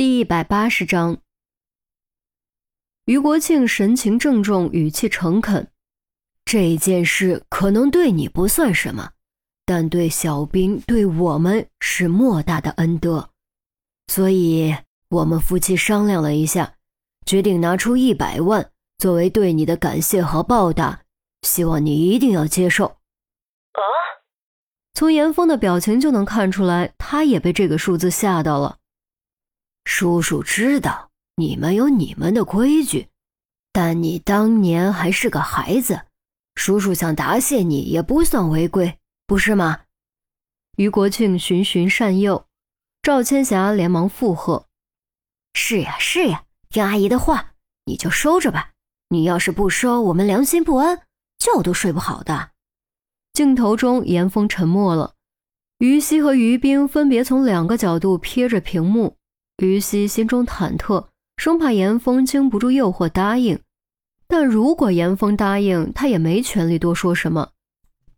第一百八十章，于国庆神情郑重，语气诚恳。这件事可能对你不算什么，但对小兵、对我们是莫大的恩德，所以我们夫妻商量了一下，决定拿出一百万作为对你的感谢和报答，希望你一定要接受。啊！从严峰的表情就能看出来，他也被这个数字吓到了。叔叔知道你们有你们的规矩，但你当年还是个孩子，叔叔想答谢你也不算违规，不是吗？于国庆循循善诱，赵千霞连忙附和：“是呀，是呀，听阿姨的话，你就收着吧。你要是不收，我们良心不安，觉都睡不好的。”镜头中，严峰沉默了，于西和于冰分别从两个角度瞥着屏幕。于西心中忐忑，生怕严峰经不住诱惑答应。但如果严峰答应，他也没权利多说什么。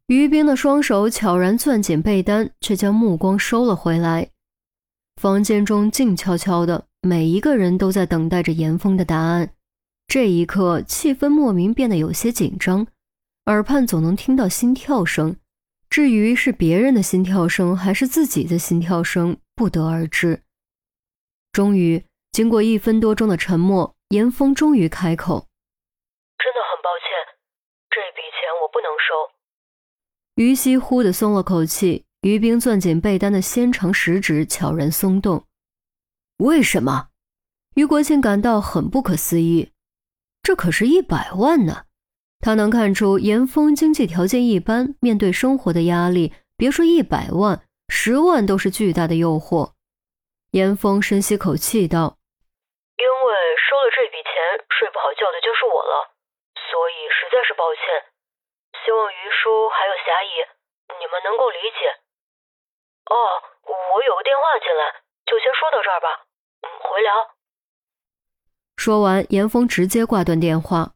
于冰的双手悄然攥紧被单，却将目光收了回来。房间中静悄悄的，每一个人都在等待着严峰的答案。这一刻，气氛莫名变得有些紧张，耳畔总能听到心跳声。至于是别人的心跳声，还是自己的心跳声，不得而知。终于，经过一分多钟的沉默，严峰终于开口：“真的很抱歉，这笔钱我不能收。”于西忽地松了口气，于冰攥紧被单的纤长食指悄然松动。为什么？于国庆感到很不可思议，这可是一百万呢！他能看出严峰经济条件一般，面对生活的压力，别说一百万，十万都是巨大的诱惑。严峰深吸口气道：“因为收了这笔钱，睡不好觉的就是我了，所以实在是抱歉。希望于叔还有霞姨，你们能够理解。哦，我有个电话进来，就先说到这儿吧。嗯，回聊。”说完，严峰直接挂断电话。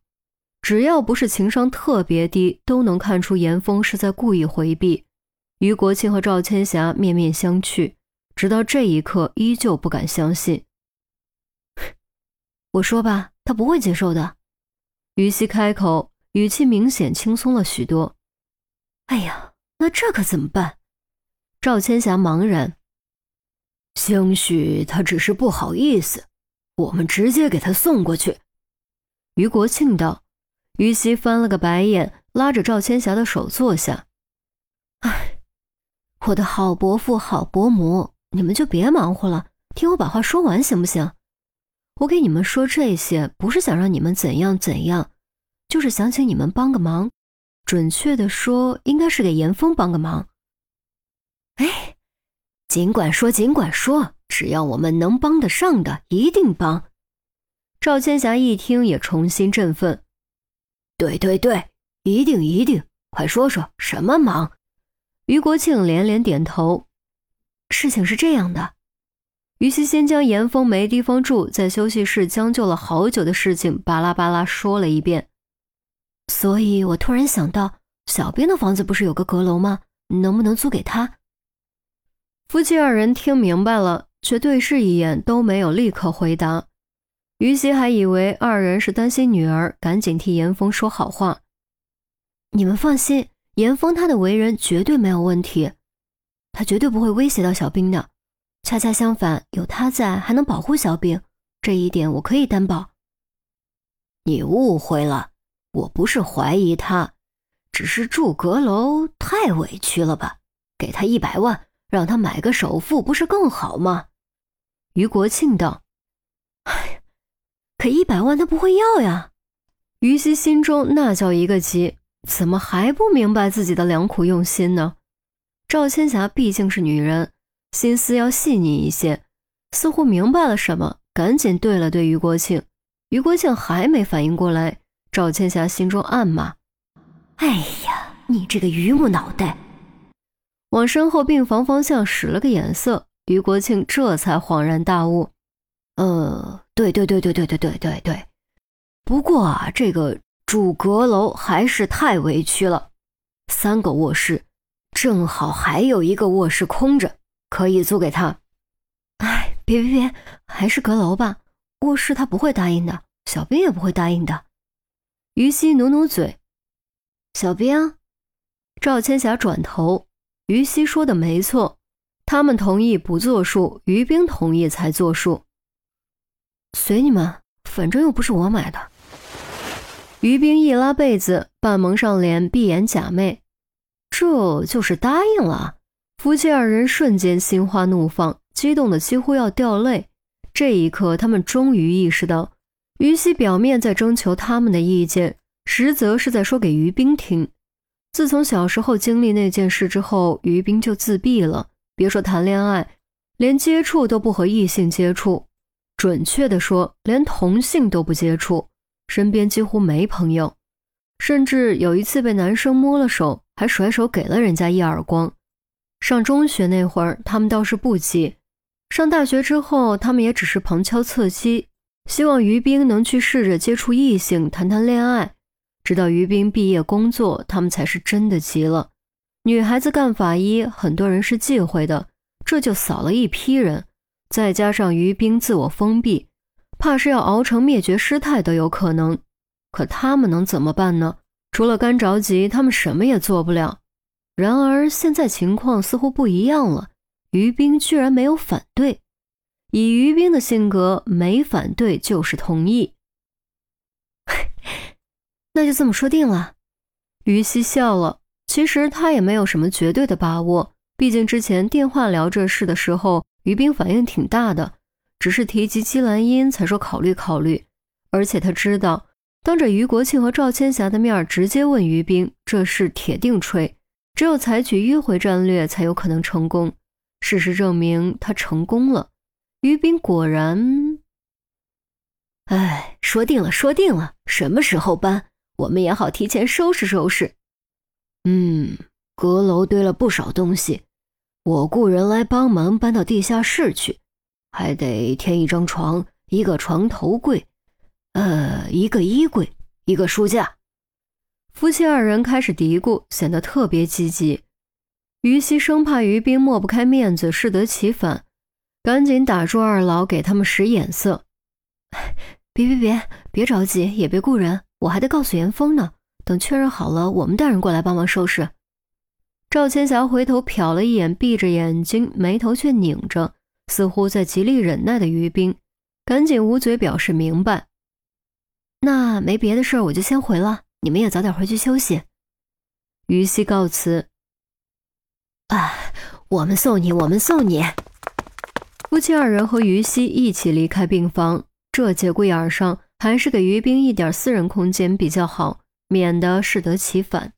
只要不是情商特别低，都能看出严峰是在故意回避。于国庆和赵千霞面面相觑。直到这一刻，依旧不敢相信。我说吧，他不会接受的。于西开口，语气明显轻松了许多。哎呀，那这可怎么办？赵千霞茫然。兴许他只是不好意思，我们直接给他送过去。于国庆道。于西翻了个白眼，拉着赵千霞的手坐下。哎，我的好伯父，好伯母。你们就别忙活了，听我把话说完，行不行？我给你们说这些，不是想让你们怎样怎样，就是想请你们帮个忙。准确的说，应该是给严峰帮个忙。哎，尽管说，尽管说，只要我们能帮得上的，一定帮。赵千霞一听，也重新振奋。对对对，一定一定，快说说什么忙？于国庆连连点头。事情是这样的，于西先将严峰没地方住，在休息室将就了好久的事情巴拉巴拉说了一遍。所以我突然想到，小兵的房子不是有个阁楼吗？能不能租给他？夫妻二人听明白了，却对视一眼，都没有立刻回答。于西还以为二人是担心女儿，赶紧替严峰说好话。你们放心，严峰他的为人绝对没有问题。他绝对不会威胁到小兵的，恰恰相反，有他在还能保护小兵，这一点我可以担保。你误会了，我不是怀疑他，只是住阁楼太委屈了吧？给他一百万，让他买个首付，不是更好吗？于国庆道：“哎，可一百万他不会要呀。”于西心中那叫一个急，怎么还不明白自己的良苦用心呢？赵千霞毕竟是女人，心思要细腻一些，似乎明白了什么，赶紧对了对于国庆。于国庆还没反应过来，赵千霞心中暗骂：“哎呀，你这个榆木脑袋！”往身后病房方向使了个眼色，于国庆这才恍然大悟：“呃，对对对对对对对对对，不过啊，这个主阁楼还是太委屈了，三个卧室。”正好还有一个卧室空着，可以租给他。哎，别别别，还是阁楼吧。卧室他不会答应的，小兵也不会答应的。于西努努嘴。小兵，赵千霞转头。于西说的没错，他们同意不作数，于冰同意才作数。随你们，反正又不是我买的。于冰一拉被子，半蒙上脸，闭眼假寐。这就是答应了。夫妻二人瞬间心花怒放，激动的几乎要掉泪。这一刻，他们终于意识到，于西表面在征求他们的意见，实则是在说给于冰听。自从小时候经历那件事之后，于冰就自闭了，别说谈恋爱，连接触都不和异性接触，准确的说，连同性都不接触，身边几乎没朋友，甚至有一次被男生摸了手，还甩手给了人家一耳光。上中学那会儿，他们倒是不急。上大学之后，他们也只是旁敲侧击，希望于冰能去试着接触异性，谈谈恋爱。直到于冰毕业工作，他们才是真的急了。女孩子干法医，很多人是忌讳的，这就扫了一批人。再加上于冰自我封闭，怕是要熬成灭绝师太都有可能。可他们能怎么办呢？除了干着急，他们什么也做不了。然而现在情况似乎不一样了。于冰居然没有反对，以于冰的性格，没反对就是同意。那就这么说定了。于西笑了，其实他也没有什么绝对的把握，毕竟之前电话聊这事的时候，于冰反应挺大的，只是提及姬兰英才说考虑考虑。而且他知道，当着于国庆和赵千霞的面直接问于冰，这事铁定吹，只有采取迂回战略才有可能成功。事实证明，他成功了。于冰果然……哎，说定了，说定了，什么时候搬，我们也好提前收拾收拾。嗯，阁楼堆了不少东西，我雇人来帮忙搬到地下室去，还得添一张床，一个床头柜，呃，一个衣柜，一个书架。夫妻二人开始嘀咕，显得特别积极。于西生怕于冰抹不开面子，适得其反，赶紧打住二老，给他们使眼色。别别别，别着急，也别雇人，我还得告诉严峰呢。等确认好了，我们带人过来帮忙收拾。赵千霞回头瞟了一眼，闭着眼睛，眉头却拧着，似乎在极力忍耐的于冰，赶紧捂嘴表示明白。那没别的事儿，我就先回了，你们也早点回去休息。于西告辞。啊，我们送你，我们送你。夫妻二人和于西一起离开病房，这节骨眼上还是给于冰一点私人空间比较好，免得适得其反。